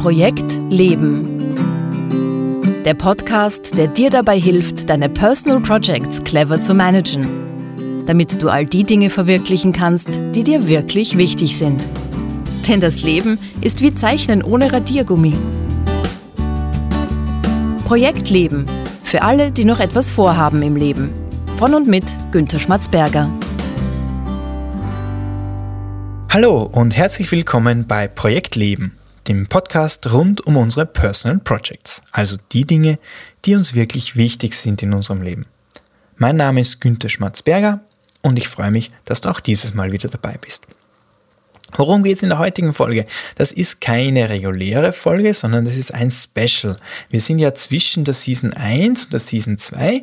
Projekt Leben. Der Podcast, der dir dabei hilft, deine Personal Projects clever zu managen, damit du all die Dinge verwirklichen kannst, die dir wirklich wichtig sind. Denn das Leben ist wie Zeichnen ohne Radiergummi. Projekt Leben. Für alle, die noch etwas vorhaben im Leben. Von und mit Günter Schmatzberger. Hallo und herzlich willkommen bei Projekt Leben, dem Podcast rund um unsere Personal Projects, also die Dinge, die uns wirklich wichtig sind in unserem Leben. Mein Name ist Günther Schmatzberger und ich freue mich, dass du auch dieses Mal wieder dabei bist. Worum geht es in der heutigen Folge? Das ist keine reguläre Folge, sondern das ist ein Special. Wir sind ja zwischen der Season 1 und der Season 2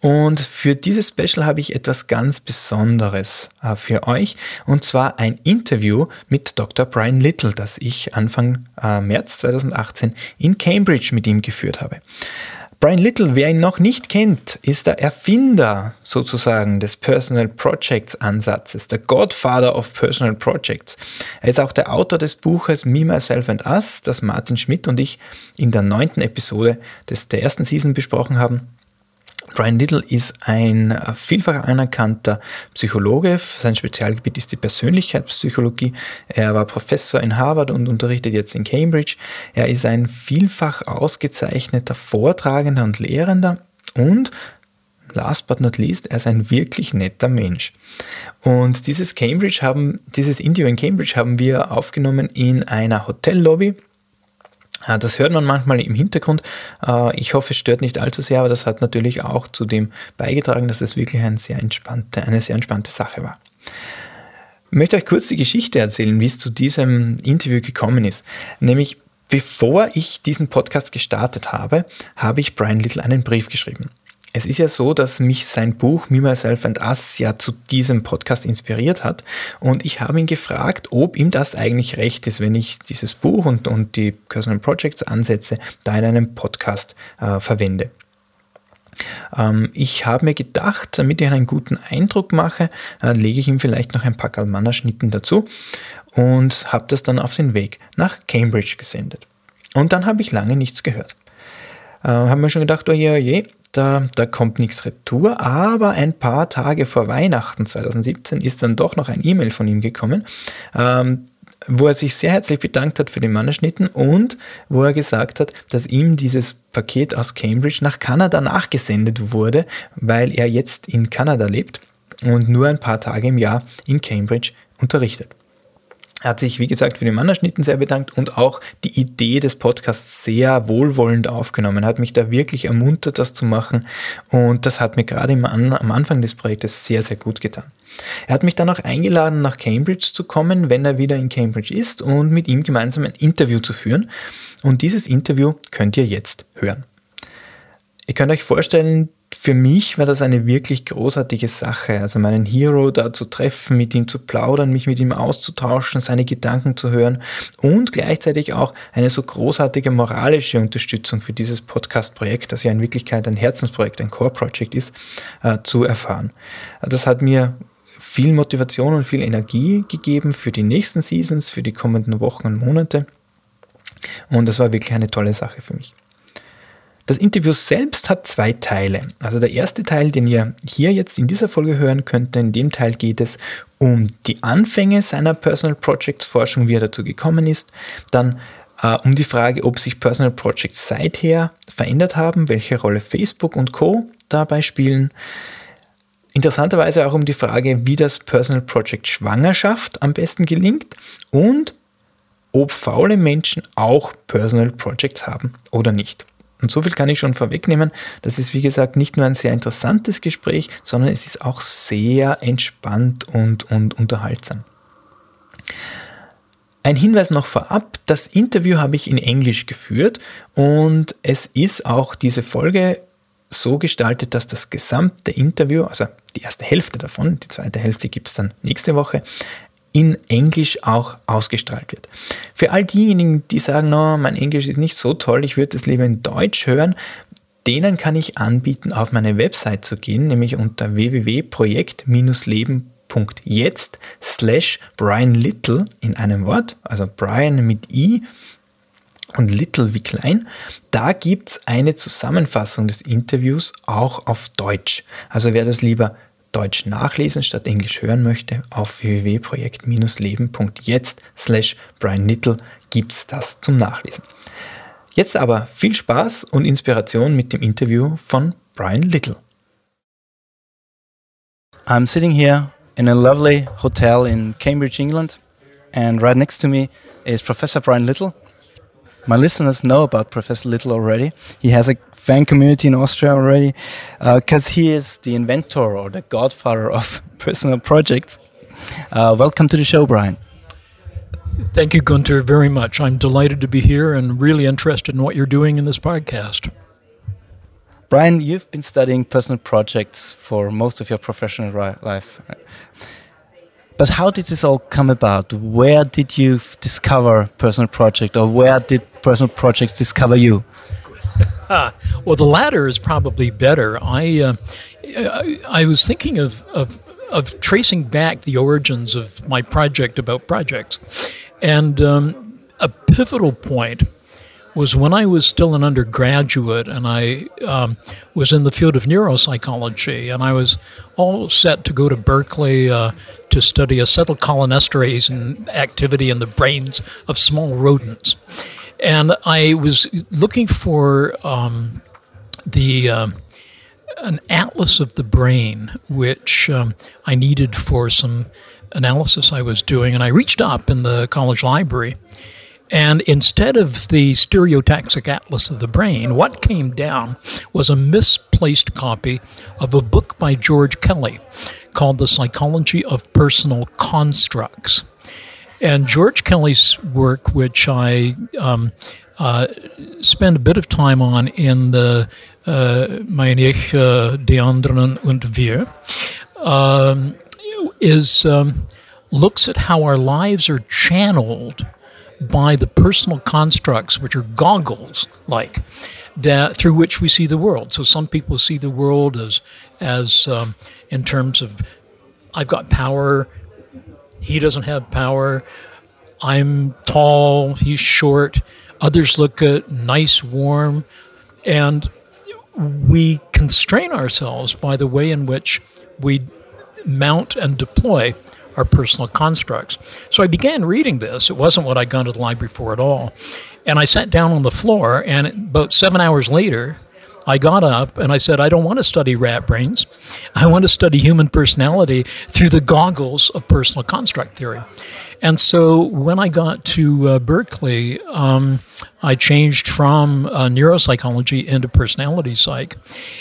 und für dieses Special habe ich etwas ganz Besonderes äh, für euch und zwar ein Interview mit Dr. Brian Little, das ich Anfang äh, März 2018 in Cambridge mit ihm geführt habe. Brian Little, wer ihn noch nicht kennt, ist der Erfinder sozusagen des Personal Projects Ansatzes, der Godfather of Personal Projects. Er ist auch der Autor des Buches Me, Myself and Us, das Martin Schmidt und ich in der neunten Episode des, der ersten Season besprochen haben. Brian Little ist ein vielfach anerkannter Psychologe. Sein Spezialgebiet ist die Persönlichkeitspsychologie. Er war Professor in Harvard und unterrichtet jetzt in Cambridge. Er ist ein vielfach ausgezeichneter Vortragender und Lehrender und last but not least, er ist ein wirklich netter Mensch. Und dieses Cambridge haben, dieses Interview in Cambridge haben wir aufgenommen in einer Hotellobby das hört man manchmal im Hintergrund. Äh, ich hoffe, es stört nicht allzu sehr, aber das hat natürlich auch zu dem beigetragen, dass es wirklich eine sehr entspannte, eine sehr entspannte Sache war. Ich möchte euch kurz die Geschichte erzählen, wie es zu diesem Interview gekommen ist. Nämlich, bevor ich diesen Podcast gestartet habe, habe ich Brian Little einen Brief geschrieben. Es ist ja so, dass mich sein Buch Me, Myself and Us ja zu diesem Podcast inspiriert hat. Und ich habe ihn gefragt, ob ihm das eigentlich recht ist, wenn ich dieses Buch und, und die Personal Projects Ansätze da in einem Podcast äh, verwende. Ähm, ich habe mir gedacht, damit ich einen guten Eindruck mache, äh, lege ich ihm vielleicht noch ein paar Galmanner-Schnitten dazu und habe das dann auf den Weg nach Cambridge gesendet. Und dann habe ich lange nichts gehört. Äh, haben wir schon gedacht, oh je, oh je, da, da kommt nichts retour, aber ein paar Tage vor Weihnachten 2017 ist dann doch noch ein E-Mail von ihm gekommen, ähm, wo er sich sehr herzlich bedankt hat für den Mannerschnitten und wo er gesagt hat, dass ihm dieses Paket aus Cambridge nach Kanada nachgesendet wurde, weil er jetzt in Kanada lebt und nur ein paar Tage im Jahr in Cambridge unterrichtet. Er hat sich, wie gesagt, für den Mannerschnitten sehr bedankt und auch die Idee des Podcasts sehr wohlwollend aufgenommen. Er hat mich da wirklich ermuntert, das zu machen. Und das hat mir gerade am Anfang des Projektes sehr, sehr gut getan. Er hat mich dann auch eingeladen, nach Cambridge zu kommen, wenn er wieder in Cambridge ist und mit ihm gemeinsam ein Interview zu führen. Und dieses Interview könnt ihr jetzt hören. Ihr könnt euch vorstellen, für mich war das eine wirklich großartige Sache. Also meinen Hero da zu treffen, mit ihm zu plaudern, mich mit ihm auszutauschen, seine Gedanken zu hören und gleichzeitig auch eine so großartige moralische Unterstützung für dieses Podcast-Projekt, das ja in Wirklichkeit ein Herzensprojekt, ein Core-Project ist, äh, zu erfahren. Das hat mir viel Motivation und viel Energie gegeben für die nächsten Seasons, für die kommenden Wochen und Monate. Und das war wirklich eine tolle Sache für mich. Das Interview selbst hat zwei Teile. Also der erste Teil, den ihr hier jetzt in dieser Folge hören könnt, in dem Teil geht es um die Anfänge seiner Personal Projects Forschung, wie er dazu gekommen ist. Dann äh, um die Frage, ob sich Personal Projects seither verändert haben, welche Rolle Facebook und Co. dabei spielen. Interessanterweise auch um die Frage, wie das Personal Project Schwangerschaft am besten gelingt und ob faule Menschen auch Personal Projects haben oder nicht. Und so viel kann ich schon vorwegnehmen. Das ist, wie gesagt, nicht nur ein sehr interessantes Gespräch, sondern es ist auch sehr entspannt und, und unterhaltsam. Ein Hinweis noch vorab, das Interview habe ich in Englisch geführt und es ist auch diese Folge so gestaltet, dass das gesamte Interview, also die erste Hälfte davon, die zweite Hälfte gibt es dann nächste Woche, in Englisch auch ausgestrahlt wird. Für all diejenigen, die sagen, no, mein Englisch ist nicht so toll, ich würde es lieber in Deutsch hören, denen kann ich anbieten, auf meine Website zu gehen, nämlich unter und Little wie klein. Da gibt es eine Zusammenfassung des Interviews auch auf Deutsch. Also wer das lieber Deutsch nachlesen statt Englisch hören möchte, auf www.projekt-leben.jetzt slash Brian Little es das zum Nachlesen. Jetzt aber viel Spaß und Inspiration mit dem Interview von Brian Little. I'm sitting here in a lovely hotel in Cambridge, England, and right next to me is Professor Brian Little. My listeners know about Professor Little already. He has a fan community in Austria already because uh, he is the inventor or the godfather of personal projects. Uh, welcome to the show, Brian. Thank you, Gunter, very much. I'm delighted to be here and really interested in what you're doing in this podcast. Brian, you've been studying personal projects for most of your professional life. But how did this all come about? Where did you discover personal project, or where did personal projects discover you? well, the latter is probably better. I uh, I was thinking of, of of tracing back the origins of my project about projects, and um, a pivotal point was when I was still an undergraduate and I um, was in the field of neuropsychology and I was all set to go to Berkeley uh, to study acetylcholinesterase and activity in the brains of small rodents. And I was looking for um, the uh, an atlas of the brain, which um, I needed for some analysis I was doing. And I reached up in the college library and instead of the stereotaxic atlas of the brain, what came down was a misplaced copy of a book by George Kelly called The Psychology of Personal Constructs. And George Kelly's work, which I um, uh, spend a bit of time on in the uh, Meine Ich uh, die anderen und wir, um, is um, looks at how our lives are channeled by the personal constructs, which are goggles like that through which we see the world. So some people see the world as as um, in terms of I've got power, he doesn't have power. I'm tall, he's short. Others look at nice, warm, and we constrain ourselves by the way in which we mount and deploy our personal constructs. So I began reading this. It wasn't what I'd gone to the library for at all. And I sat down on the floor, and about seven hours later, I got up and I said, I don't want to study rat brains. I want to study human personality through the goggles of personal construct theory. And so when I got to uh, Berkeley, um, I changed from uh, neuropsychology into personality psych.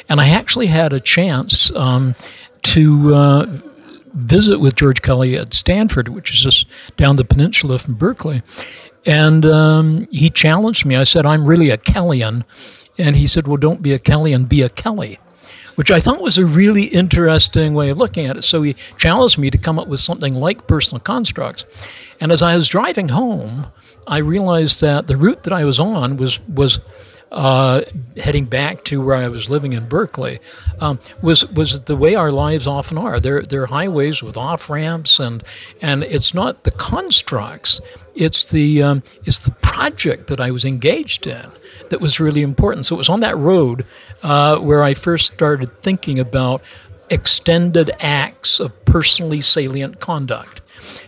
And I actually had a chance um, to. Uh, visit with George Kelly at Stanford, which is just down the peninsula from Berkeley. And um, he challenged me. I said, I'm really a Kellyan. And he said, Well, don't be a Kellyan, be a Kelly, which I thought was a really interesting way of looking at it. So he challenged me to come up with something like personal constructs. And as I was driving home, I realized that the route that I was on was, was uh, heading back to where I was living in Berkeley, um, was was the way our lives often are. They're they're highways with off ramps, and and it's not the constructs, it's the um, it's the project that I was engaged in that was really important. So it was on that road uh, where I first started thinking about extended acts of personally salient conduct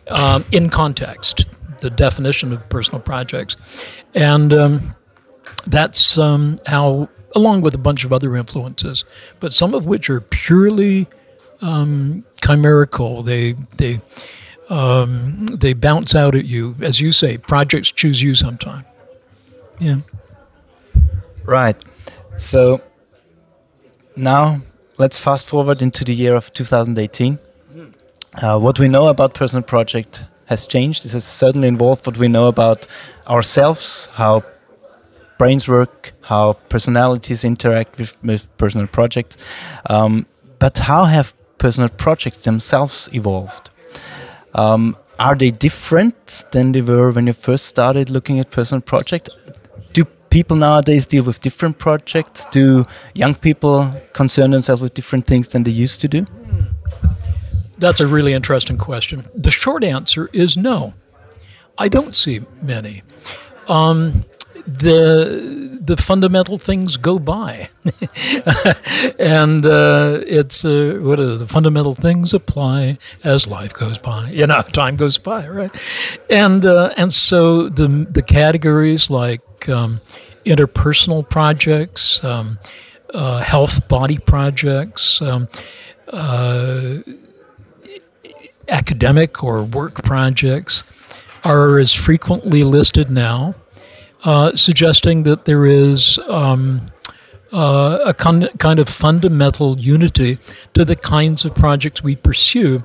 um, in context, the definition of personal projects, and um, that's um, how, along with a bunch of other influences, but some of which are purely um, chimerical. They they um, they bounce out at you, as you say. Projects choose you sometime. Yeah. Right. So now let's fast forward into the year of 2018. Uh, what we know about personal project has changed. This has certainly involved what we know about ourselves, how brains work, how personalities interact with, with personal projects. Um, but how have personal projects themselves evolved? Um, are they different than they were when you first started looking at personal project? People nowadays deal with different projects? Do young people concern themselves with different things than they used to do? That's a really interesting question. The short answer is no. I don't see many. Um, the the fundamental things go by, and uh, it's uh, what are the fundamental things apply as life goes by. You know, time goes by, right? And uh, and so the the categories like um, interpersonal projects, um, uh, health body projects. Um, uh, academic or work projects are as frequently listed now uh, suggesting that there is um, uh, a con- kind of fundamental unity to the kinds of projects we pursue,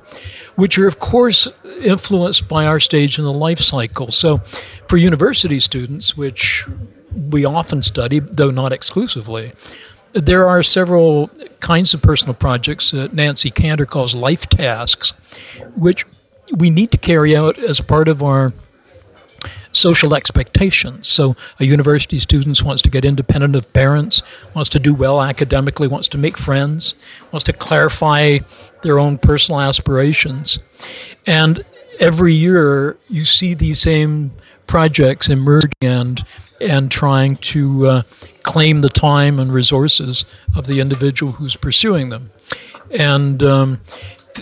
which are, of course, influenced by our stage in the life cycle. So, for university students, which we often study, though not exclusively, there are several kinds of personal projects that Nancy Cantor calls life tasks, which we need to carry out as part of our social expectations. So a university student wants to get independent of parents, wants to do well academically, wants to make friends, wants to clarify their own personal aspirations. And every year you see these same projects emerging and and trying to uh, claim the time and resources of the individual who's pursuing them. And um,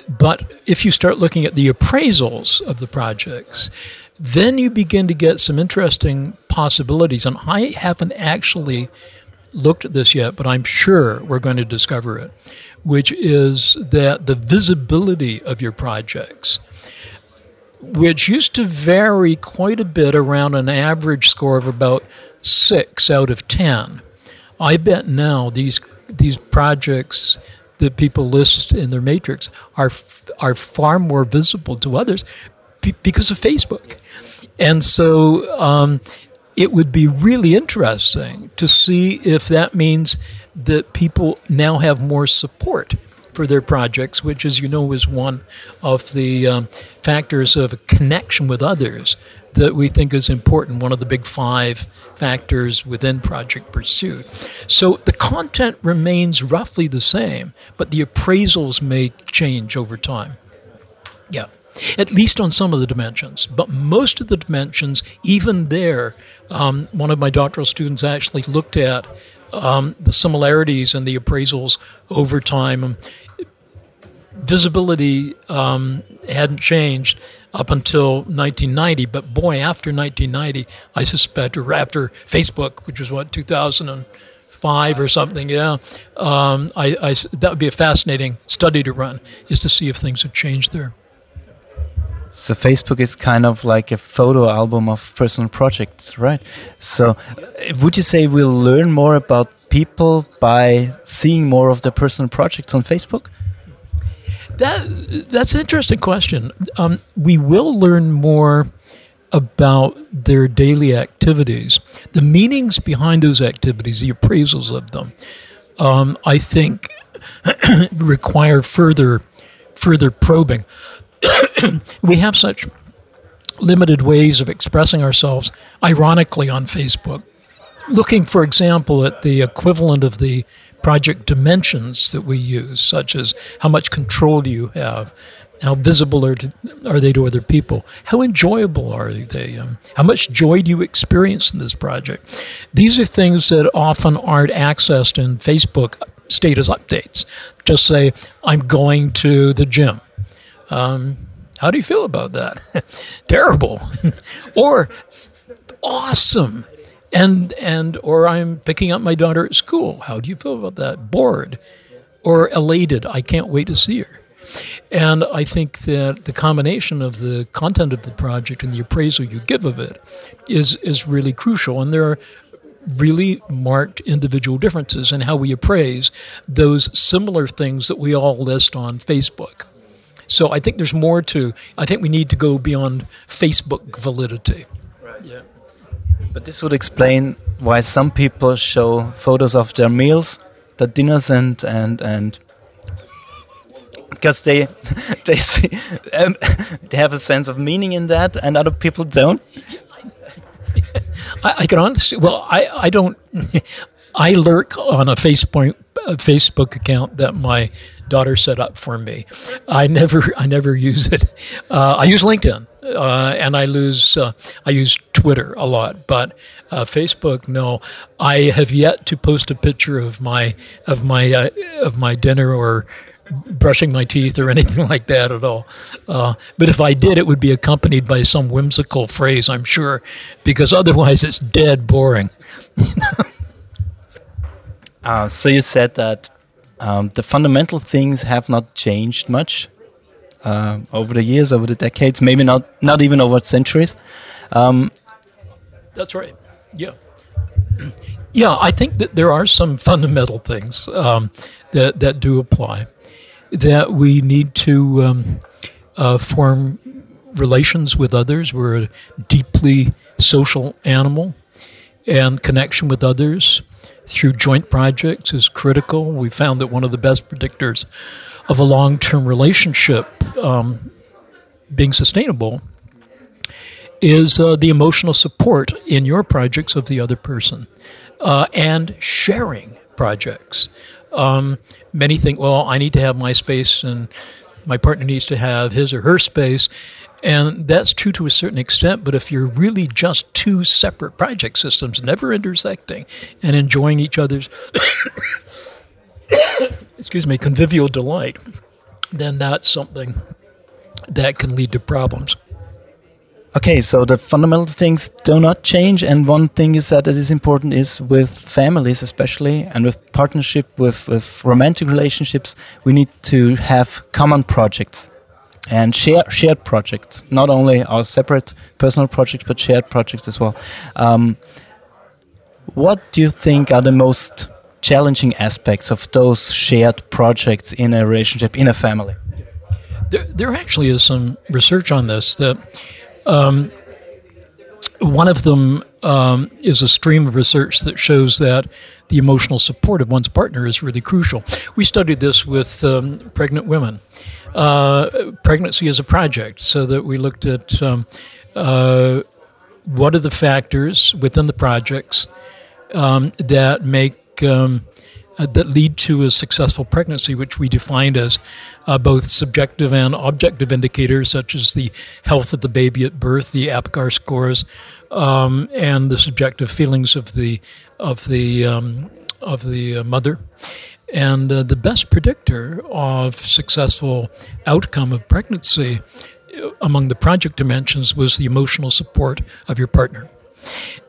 but if you start looking at the appraisals of the projects, then you begin to get some interesting possibilities. And I haven't actually looked at this yet, but I'm sure we're going to discover it, which is that the visibility of your projects, which used to vary quite a bit around an average score of about six out of 10. I bet now these, these projects that people list in their matrix are, are far more visible to others because of Facebook. And so um, it would be really interesting to see if that means that people now have more support for their projects, which, as you know, is one of the um, factors of a connection with others that we think is important, one of the big five factors within Project Pursuit. So the content remains roughly the same, but the appraisals may change over time. Yeah at least on some of the dimensions. But most of the dimensions, even there, um, one of my doctoral students actually looked at um, the similarities and the appraisals over time. Visibility um, hadn't changed up until 1990, but boy, after 1990, I suspect, or after Facebook, which was what 2005 or something, yeah, um, I, I, that would be a fascinating study to run, is to see if things have changed there. So Facebook is kind of like a photo album of personal projects, right? So would you say we'll learn more about people by seeing more of their personal projects on Facebook? That that's an interesting question. Um, we will learn more about their daily activities, the meanings behind those activities, the appraisals of them. Um, I think require further further probing. we have such limited ways of expressing ourselves, ironically, on Facebook. Looking, for example, at the equivalent of the project dimensions that we use, such as how much control do you have? How visible are, to, are they to other people? How enjoyable are they? Um, how much joy do you experience in this project? These are things that often aren't accessed in Facebook status updates. Just say, I'm going to the gym. Um, how do you feel about that? Terrible. or awesome. And and or I'm picking up my daughter at school. How do you feel about that? Bored or elated. I can't wait to see her. And I think that the combination of the content of the project and the appraisal you give of it is is really crucial. And there are really marked individual differences in how we appraise those similar things that we all list on Facebook. So I think there's more to. I think we need to go beyond Facebook validity. Right. Yeah. But this would explain why some people show photos of their meals, their dinners, and and and because they they see, um, they have a sense of meaning in that, and other people don't. I, I can honestly. Well, I I don't. I lurk on a Facebook a Facebook account that my daughter set up for me. I never I never use it. Uh, I use LinkedIn. Uh, and I lose. Uh, I use Twitter a lot, but uh, Facebook, no. I have yet to post a picture of my of my uh, of my dinner or brushing my teeth or anything like that at all. Uh, but if I did, it would be accompanied by some whimsical phrase, I'm sure, because otherwise it's dead boring. uh, so you said that um, the fundamental things have not changed much uh, over the years, over the decades, maybe not not even over centuries. Um, That's right. Yeah. Yeah, I think that there are some fundamental things um, that that do apply that we need to um, uh, form relations with others. We're a deeply social animal, and connection with others through joint projects is critical. We found that one of the best predictors of a long term relationship um, being sustainable is uh, the emotional support in your projects of the other person uh, and sharing projects. Um, many think, well, I need to have my space and my partner needs to have his or her space. And that's true to a certain extent, but if you're really just two separate project systems, never intersecting and enjoying each other's, excuse me, convivial delight, then that's something that can lead to problems. Okay, so the fundamental things do not change, and one thing is that it is important is with families, especially, and with partnership, with, with romantic relationships, we need to have common projects and share, shared projects, not only our separate personal projects, but shared projects as well. Um, what do you think are the most challenging aspects of those shared projects in a relationship, in a family? There, there actually is some research on this that um, one of them um, is a stream of research that shows that the emotional support of one's partner is really crucial. We studied this with um, pregnant women. Uh, pregnancy is a project, so that we looked at um, uh, what are the factors within the projects um, that make um, uh, that lead to a successful pregnancy, which we defined as uh, both subjective and objective indicators, such as the health of the baby at birth, the APGAR scores, um, and the subjective feelings of the of the um, of the mother. And uh, the best predictor of successful outcome of pregnancy uh, among the project dimensions was the emotional support of your partner.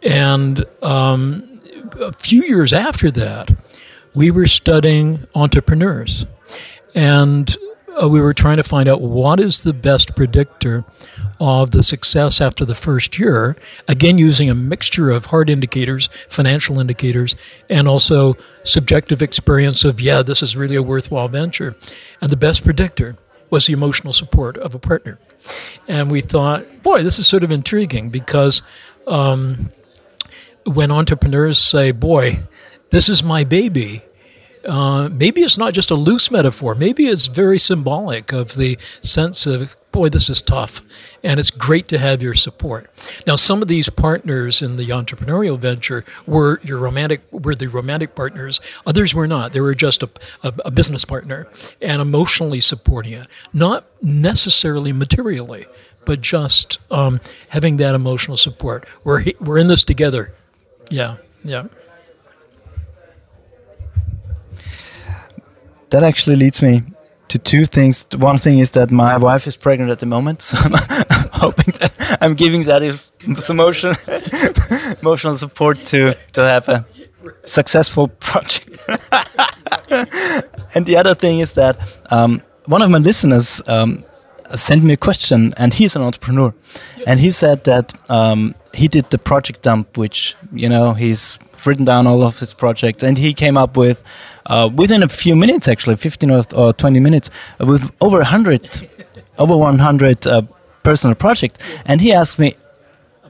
And um, a few years after that, we were studying entrepreneurs and uh, we were trying to find out what is the best predictor of the success after the first year, again, using a mixture of hard indicators, financial indicators, and also subjective experience of, yeah, this is really a worthwhile venture. And the best predictor was the emotional support of a partner. And we thought, boy, this is sort of intriguing because um, when entrepreneurs say, boy, this is my baby. Uh, maybe it's not just a loose metaphor. Maybe it's very symbolic of the sense of, boy, this is tough, and it's great to have your support. Now, some of these partners in the entrepreneurial venture were your romantic, were the romantic partners. Others were not. They were just a, a, a business partner and emotionally supporting you, not necessarily materially, but just um, having that emotional support. We're we're in this together. Yeah, yeah. That actually leads me to two things. One thing is that my wife is pregnant at the moment, so I'm hoping that I'm giving that is emotional emotional support to to have a successful project. and the other thing is that um, one of my listeners um, sent me a question, and he's an entrepreneur, and he said that um, he did the project dump, which you know he's written down all of his projects, and he came up with uh, within a few minutes, actually, 15 or, or 20 minutes, uh, with over 100, over 100 uh, personal projects. And he asked me,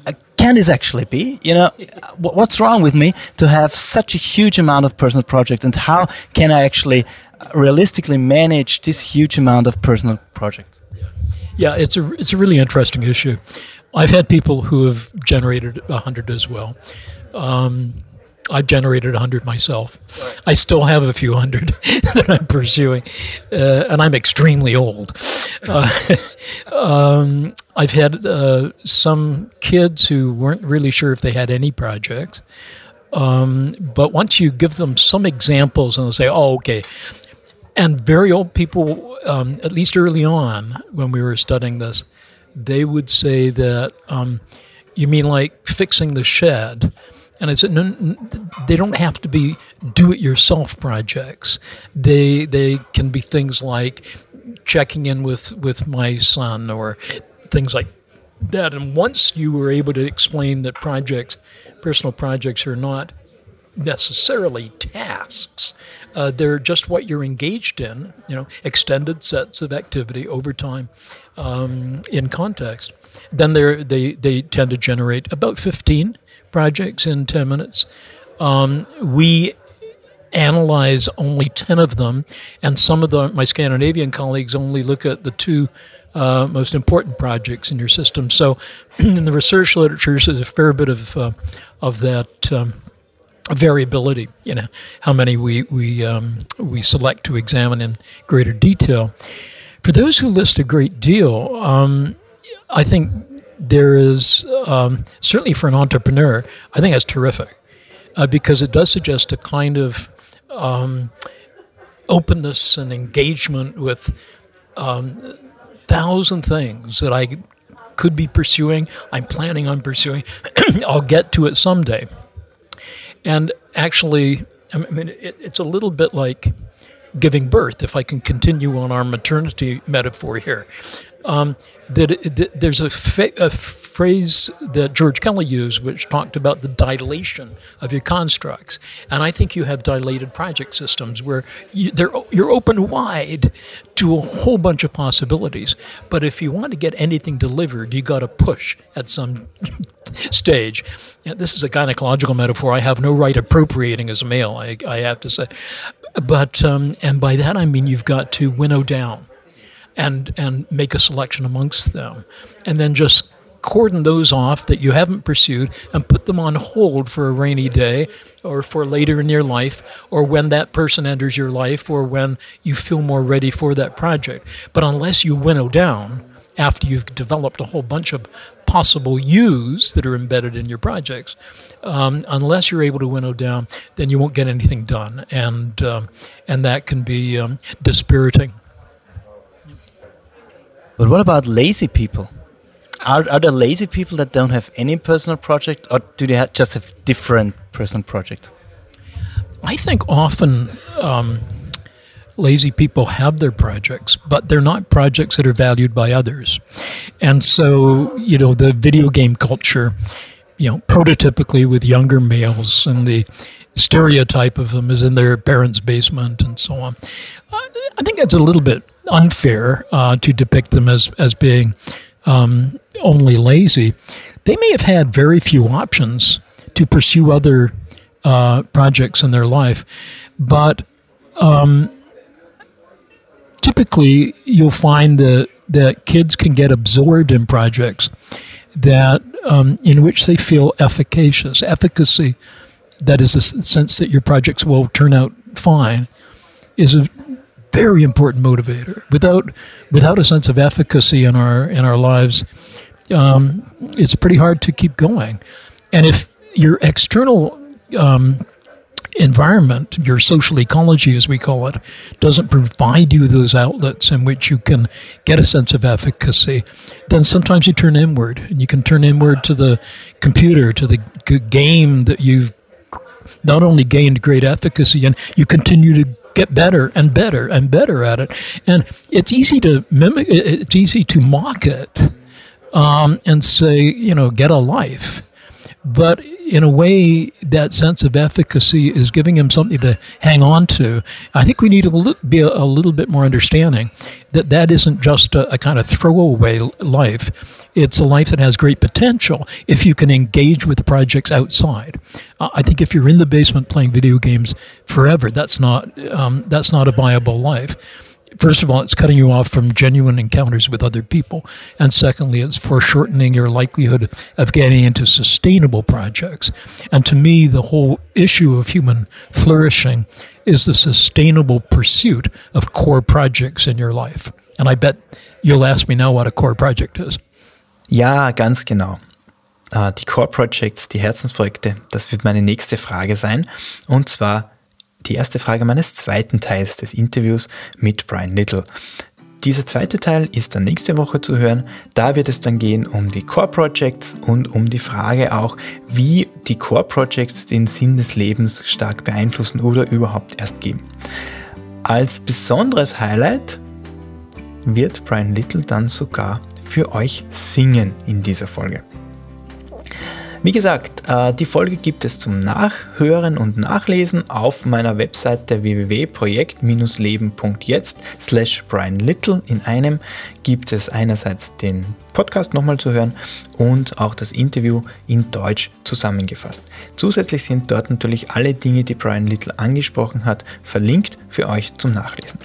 uh, can this actually be? You know, what's wrong with me to have such a huge amount of personal projects, and how can I actually uh, realistically manage this huge amount of personal projects? Yeah, it's a it's a really interesting issue. I've had people who have generated hundred as well. Um, I've generated 100 myself. I still have a few hundred that I'm pursuing, uh, and I'm extremely old. Uh, um, I've had uh, some kids who weren't really sure if they had any projects. Um, but once you give them some examples and they say, oh, okay. And very old people, um, at least early on when we were studying this, they would say that, um, you mean like fixing the shed? And I said, no, they don't have to be do-it-yourself projects. They they can be things like checking in with with my son or things like that. And once you were able to explain that projects, personal projects, are not necessarily tasks. Uh, they're just what you're engaged in, you know, extended sets of activity over time um, in context. Then they they tend to generate about 15 projects in 10 minutes. Um, we analyze only 10 of them, and some of the, my Scandinavian colleagues only look at the two uh, most important projects in your system. So, in the research literature, there's a fair bit of, uh, of that. Um, variability, you know, how many we we um, we select to examine in greater detail. For those who list a great deal, um, I think there is um, certainly for an entrepreneur, I think that's terrific uh, because it does suggest a kind of um, openness and engagement with um, thousand things that I could be pursuing. I'm planning on pursuing. I'll get to it someday. And actually, I mean, it, it's a little bit like giving birth, if I can continue on our maternity metaphor here um, that, that, there's a, fa- a, phrase that George Kelly used, which talked about the dilation of your constructs. And I think you have dilated project systems where you, you're open wide to a whole bunch of possibilities. But if you want to get anything delivered, you got to push at some stage. Yeah, this is a gynecological metaphor. I have no right appropriating as a male, I, I have to say. But, um, and by that I mean you've got to winnow down and and make a selection amongst them, and then just cordon those off that you haven't pursued and put them on hold for a rainy day or for later in your life or when that person enters your life or when you feel more ready for that project. But unless you winnow down after you've developed a whole bunch of possible yous that are embedded in your projects, um, unless you're able to winnow down, then you won't get anything done, and um, and that can be um, dispiriting. But what about lazy people? Are, are there lazy people that don't have any personal project, or do they have just have different personal projects? I think often um, lazy people have their projects, but they're not projects that are valued by others. And so, you know, the video game culture, you know, prototypically with younger males and the stereotype of them is in their parents' basement and so on. I think it's a little bit unfair uh, to depict them as, as being um, only lazy. They may have had very few options to pursue other uh, projects in their life, but um, typically you'll find that, that kids can get absorbed in projects that um, in which they feel efficacious. Efficacy, that is the sense that your projects will turn out fine, is a very important motivator. Without without a sense of efficacy in our in our lives, um, it's pretty hard to keep going. And if your external um, environment, your social ecology, as we call it, doesn't provide you those outlets in which you can get a sense of efficacy, then sometimes you turn inward, and you can turn inward to the computer, to the game that you've not only gained great efficacy and you continue to get better and better and better at it. And it's easy to mimic, it's easy to mock it um, and say, you know, get a life. But in a way, that sense of efficacy is giving him something to hang on to. I think we need to be a, little bit more understanding that that isn't just a, a, kind of throwaway life. It's a life that has great potential if you can engage with projects outside. I think if you're in the basement playing video games forever, that's not um, that's not a viable life. First of all, it's cutting you off from genuine encounters with other people. And secondly, it's foreshortening your likelihood of getting into sustainable projects. And to me, the whole issue of human flourishing is the sustainable pursuit of core projects in your life. And I bet you'll ask me now what a core project is. Ja, ganz genau. Äh, die Core Projects, die Herzensprojekte, das wird meine nächste Frage sein. Und zwar die erste Frage meines zweiten Teils des Interviews mit Brian Little. Dieser zweite Teil ist dann nächste Woche zu hören. Da wird es dann gehen um die Core Projects und um die Frage auch, wie die Core Projects den Sinn des Lebens stark beeinflussen oder überhaupt erst geben. Als besonderes Highlight wird Brian Little dann sogar für euch singen in dieser Folge. Wie gesagt, äh, die Folge gibt es zum Nachhören und Nachlesen auf meiner Webseite www.projekt-leben.jetzt slash Brian Little. In einem gibt es einerseits den Podcast nochmal zu hören und auch das Interview in Deutsch zusammengefasst. Zusätzlich sind dort natürlich alle Dinge, die Brian Little angesprochen hat, verlinkt für euch zum Nachlesen.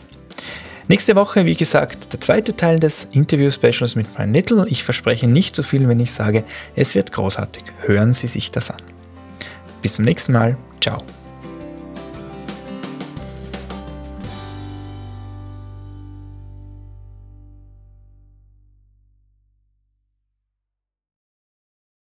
Nächste Woche, wie gesagt, der zweite Teil des Interview-Specials mit Brian Little. Ich verspreche nicht zu so viel, wenn ich sage, es wird großartig. Hören Sie sich das an. Bis zum nächsten Mal. Ciao.